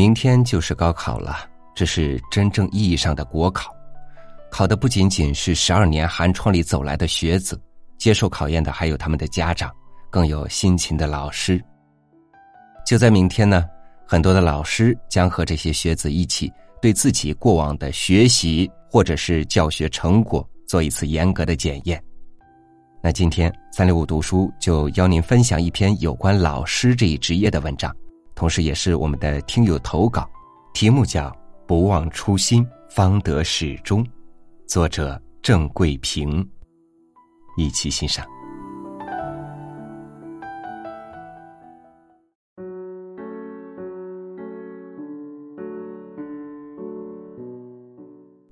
明天就是高考了，这是真正意义上的国考，考的不仅仅是十二年寒窗里走来的学子，接受考验的还有他们的家长，更有辛勤的老师。就在明天呢，很多的老师将和这些学子一起，对自己过往的学习或者是教学成果做一次严格的检验。那今天三六五读书就邀您分享一篇有关老师这一职业的文章，同时也是我们的听友投稿，题目叫《不忘初心，方得始终》，作者郑桂平，一起欣赏。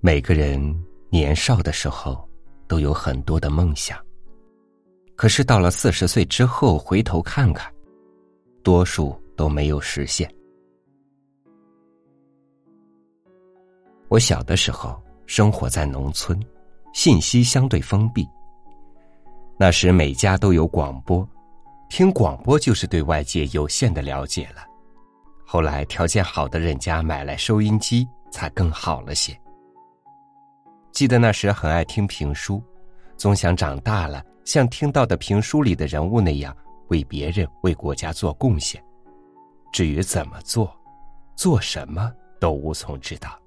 每个人年少的时候都有很多的梦想。可是到了四十岁之后，回头看看，多数都没有实现。我小的时候生活在农村，信息相对封闭。那时每家都有广播，听广播就是对外界有限的了解了。后来条件好的人家买来收音机，才更好了些。记得那时很爱听评书，总想长大了。像听到的评书里的人物那样，为别人、为国家做贡献。至于怎么做，做什么都无从知道。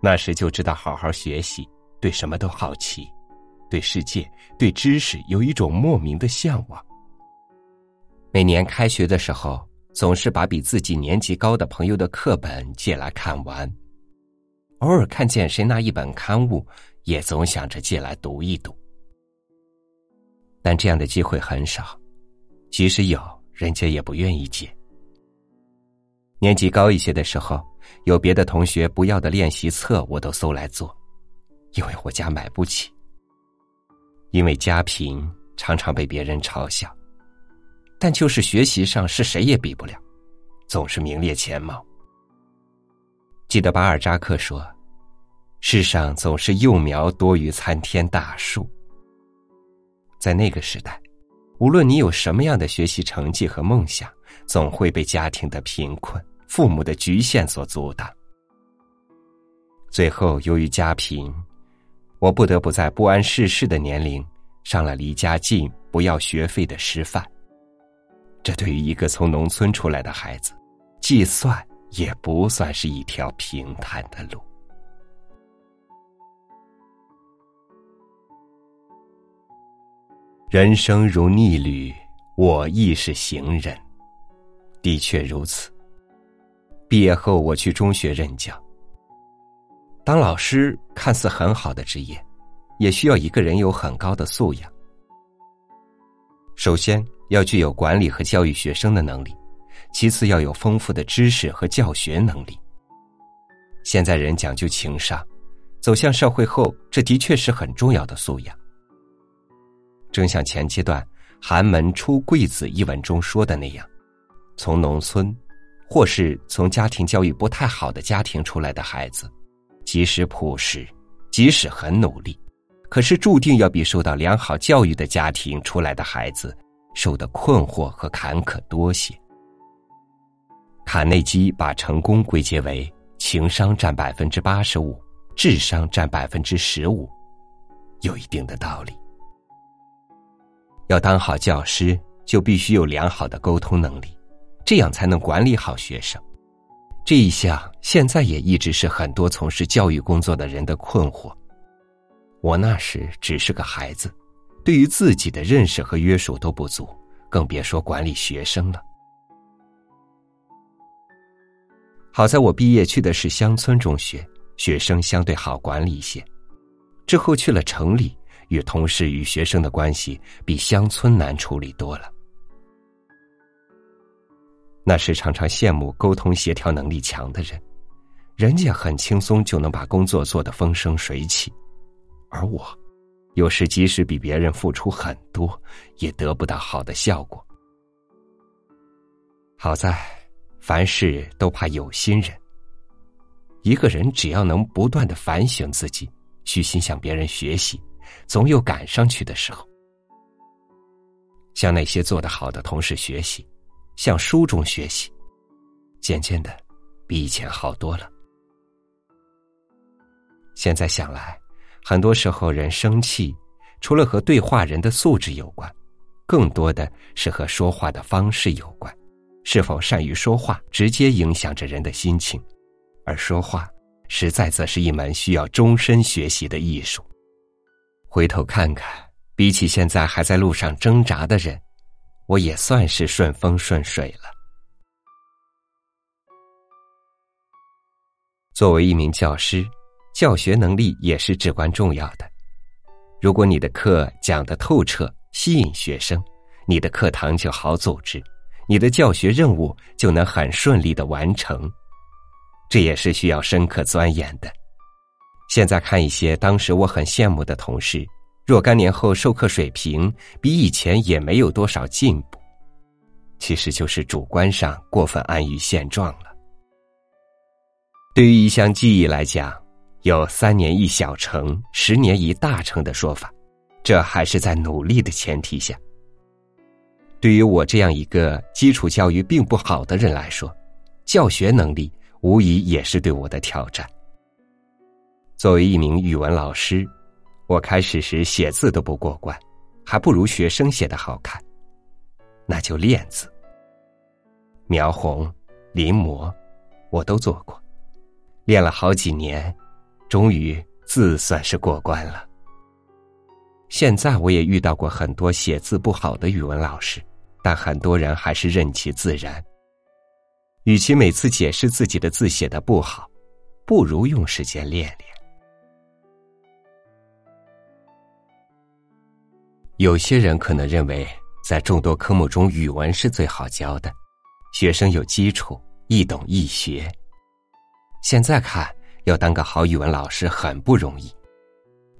那时就知道好好学习，对什么都好奇，对世界、对知识有一种莫名的向往。每年开学的时候，总是把比自己年级高的朋友的课本借来看完。偶尔看见谁拿一本刊物，也总想着借来读一读。但这样的机会很少，即使有，人家也不愿意借。年纪高一些的时候，有别的同学不要的练习册，我都搜来做，因为我家买不起。因为家贫，常常被别人嘲笑，但就是学习上是谁也比不了，总是名列前茅。记得巴尔扎克说：“世上总是幼苗多于参天大树。”在那个时代，无论你有什么样的学习成绩和梦想，总会被家庭的贫困、父母的局限所阻挡。最后，由于家贫，我不得不在不谙世事的年龄上了离家近、不要学费的师范。这对于一个从农村出来的孩子，计算也不算是一条平坦的路。人生如逆旅，我亦是行人。的确如此。毕业后，我去中学任教。当老师看似很好的职业，也需要一个人有很高的素养。首先要具有管理和教育学生的能力，其次要有丰富的知识和教学能力。现在人讲究情商，走向社会后，这的确是很重要的素养。正像前阶段《寒门出贵子》一文中说的那样，从农村，或是从家庭教育不太好的家庭出来的孩子，即使朴实，即使很努力，可是注定要比受到良好教育的家庭出来的孩子受的困惑和坎坷多些。卡内基把成功归结为情商占百分之八十五，智商占百分之十五，有一定的道理。要当好教师，就必须有良好的沟通能力，这样才能管理好学生。这一项现在也一直是很多从事教育工作的人的困惑。我那时只是个孩子，对于自己的认识和约束都不足，更别说管理学生了。好在我毕业去的是乡村中学，学生相对好管理一些。之后去了城里。与同事与学生的关系比乡村难处理多了。那时常常羡慕沟通协调能力强的人，人家很轻松就能把工作做得风生水起，而我，有时即使比别人付出很多，也得不到好的效果。好在，凡事都怕有心人。一个人只要能不断的反省自己，虚心向别人学习。总有赶上去的时候。向那些做得好的同事学习，向书中学习，渐渐的，比以前好多了。现在想来，很多时候人生气，除了和对话人的素质有关，更多的是和说话的方式有关。是否善于说话，直接影响着人的心情，而说话，实在则是一门需要终身学习的艺术。回头看看，比起现在还在路上挣扎的人，我也算是顺风顺水了。作为一名教师。教学能力也是至关重要的。如果你的课讲得透彻，吸引学生，你的课堂就好组织，你的教学任务就能很顺利的完成。这也是需要深刻钻研的。现在看一些当时我很羡慕的同事，若干年后授课水平比以前也没有多少进步，其实就是主观上过分安于现状了。对于一项技艺来讲。有三年一小成，十年一大成的说法，这还是在努力的前提下。对于我这样一个基础教育并不好的人来说，教学能力无疑也是对我的挑战。作为一名语文老师，我开始时写字都不过关，还不如学生写的好看，那就练字、描红、临摹，我都做过，练了好几年。终于字算是过关了。现在我也遇到过很多写字不好的语文老师，但很多人还是任其自然。与其每次解释自己的字写的不好，不如用时间练练。有些人可能认为，在众多科目中，语文是最好教的，学生有基础，易懂易学。现在看。要当个好语文老师很不容易，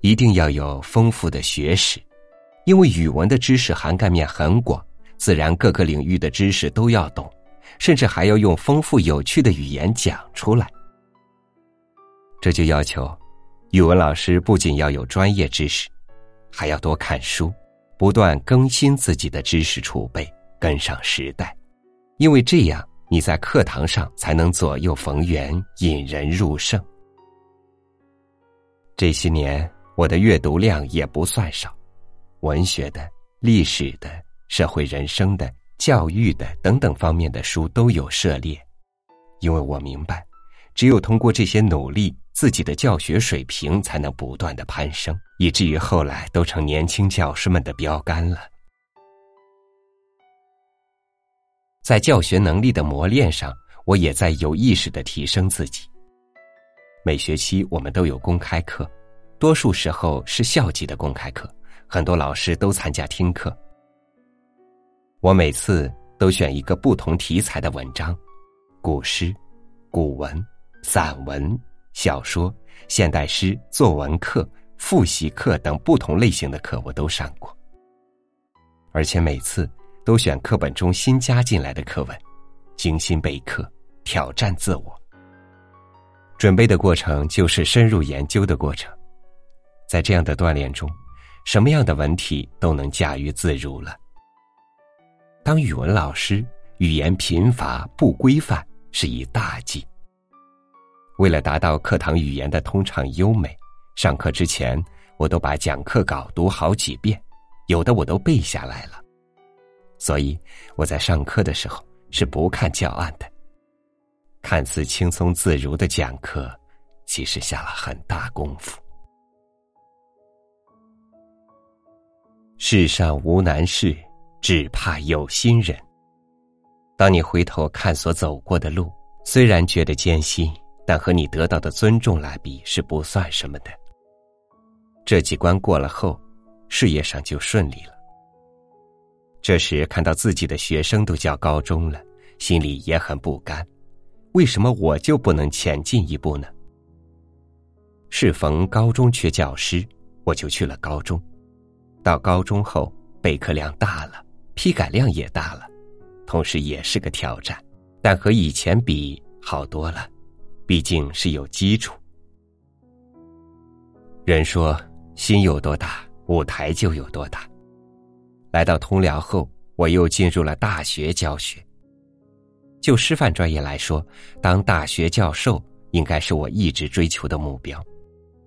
一定要有丰富的学识，因为语文的知识涵盖面很广，自然各个领域的知识都要懂，甚至还要用丰富有趣的语言讲出来。这就要求语文老师不仅要有专业知识，还要多看书，不断更新自己的知识储备，跟上时代，因为这样你在课堂上才能左右逢源，引人入胜。这些年，我的阅读量也不算少，文学的、历史的、社会人生的、教育的等等方面的书都有涉猎，因为我明白，只有通过这些努力，自己的教学水平才能不断的攀升，以至于后来都成年轻教师们的标杆了。在教学能力的磨练上，我也在有意识的提升自己。每学期我们都有公开课，多数时候是校级的公开课，很多老师都参加听课。我每次都选一个不同题材的文章，古诗、古文、散文、小说、现代诗、作文课、复习课等不同类型的课我都上过，而且每次都选课本中新加进来的课文，精心备课，挑战自我。准备的过程就是深入研究的过程，在这样的锻炼中，什么样的文体都能驾驭自如了。当语文老师，语言贫乏不规范是一大忌。为了达到课堂语言的通畅优美，上课之前我都把讲课稿读好几遍，有的我都背下来了。所以我在上课的时候是不看教案的。看似轻松自如的讲课，其实下了很大功夫。世上无难事，只怕有心人。当你回头看所走过的路，虽然觉得艰辛，但和你得到的尊重来比，是不算什么的。这几关过了后，事业上就顺利了。这时看到自己的学生都教高中了，心里也很不甘。为什么我就不能前进一步呢？适逢高中缺教师，我就去了高中。到高中后，备课量大了，批改量也大了，同时也是个挑战，但和以前比好多了，毕竟是有基础。人说心有多大，舞台就有多大。来到通辽后，我又进入了大学教学。就师范专业来说，当大学教授应该是我一直追求的目标。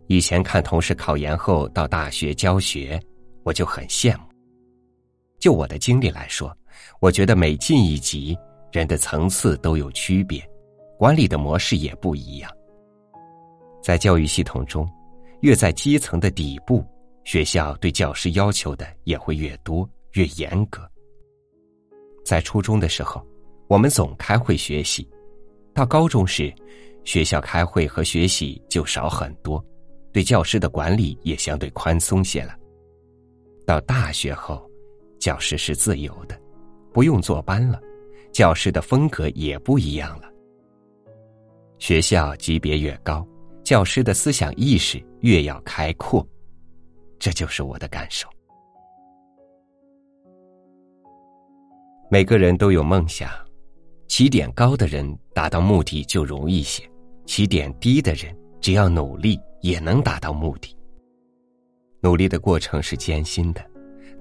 以前看同事考研后到大学教学，我就很羡慕。就我的经历来说，我觉得每进一级，人的层次都有区别，管理的模式也不一样。在教育系统中，越在基层的底部，学校对教师要求的也会越多、越严格。在初中的时候，我们总开会学习；到高中时，学校开会和学习就少很多。对教师的管理也相对宽松些了。到大学后，教师是自由的，不用坐班了，教师的风格也不一样了。学校级别越高，教师的思想意识越要开阔，这就是我的感受。每个人都有梦想，起点高的人达到目的就容易些，起点低的人只要努力。也能达到目的。努力的过程是艰辛的，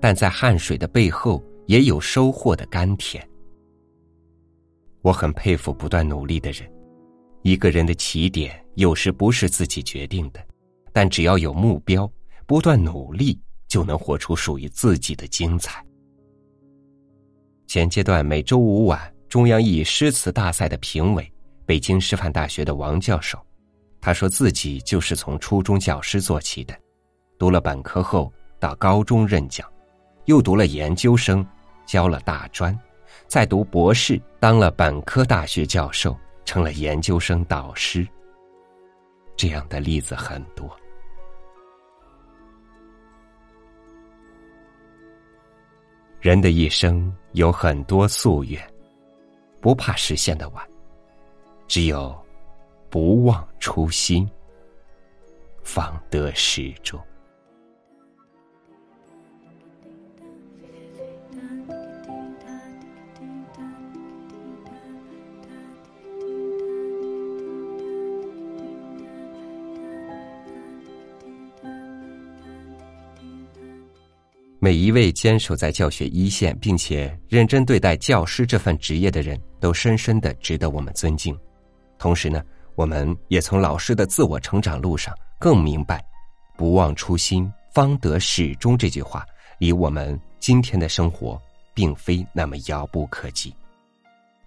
但在汗水的背后也有收获的甘甜。我很佩服不断努力的人。一个人的起点有时不是自己决定的，但只要有目标，不断努力，就能活出属于自己的精彩。前阶段每周五晚中央一诗词大赛的评委，北京师范大学的王教授。他说自己就是从初中教师做起的，读了本科后到高中任教，又读了研究生，教了大专，再读博士，当了本科大学教授，成了研究生导师。这样的例子很多。人的一生有很多夙愿，不怕实现的晚，只有。不忘初心，方得始终。每一位坚守在教学一线，并且认真对待教师这份职业的人，都深深的值得我们尊敬。同时呢。我们也从老师的自我成长路上更明白“不忘初心，方得始终”这句话离我们今天的生活并非那么遥不可及。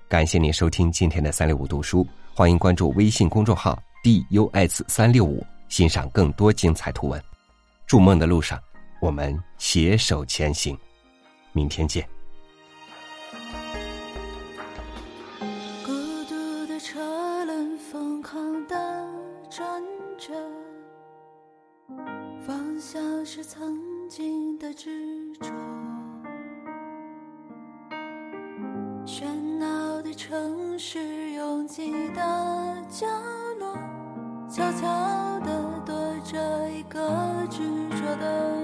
感谢您收听今天的三六五读书，欢迎关注微信公众号 “dus 三六五”，欣赏更多精彩图文。筑梦的路上，我们携手前行。明天见。孤独的车轮疯狂的转着，方向是曾经的执着，喧闹的城市，拥挤的角落，悄悄地躲着一个执着的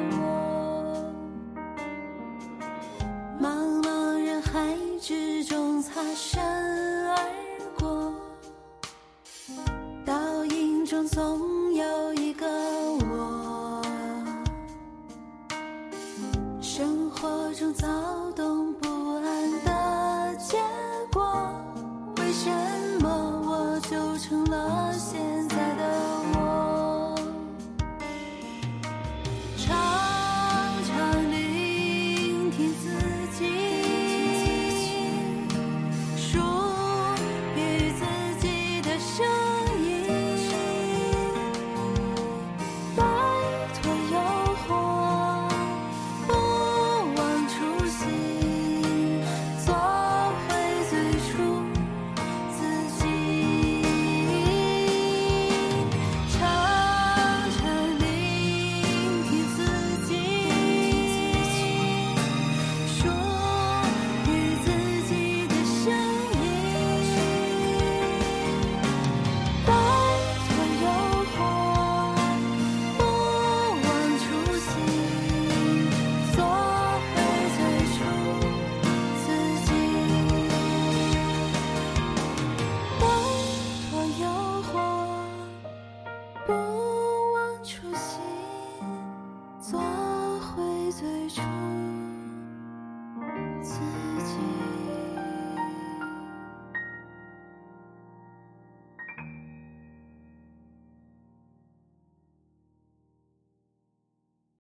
总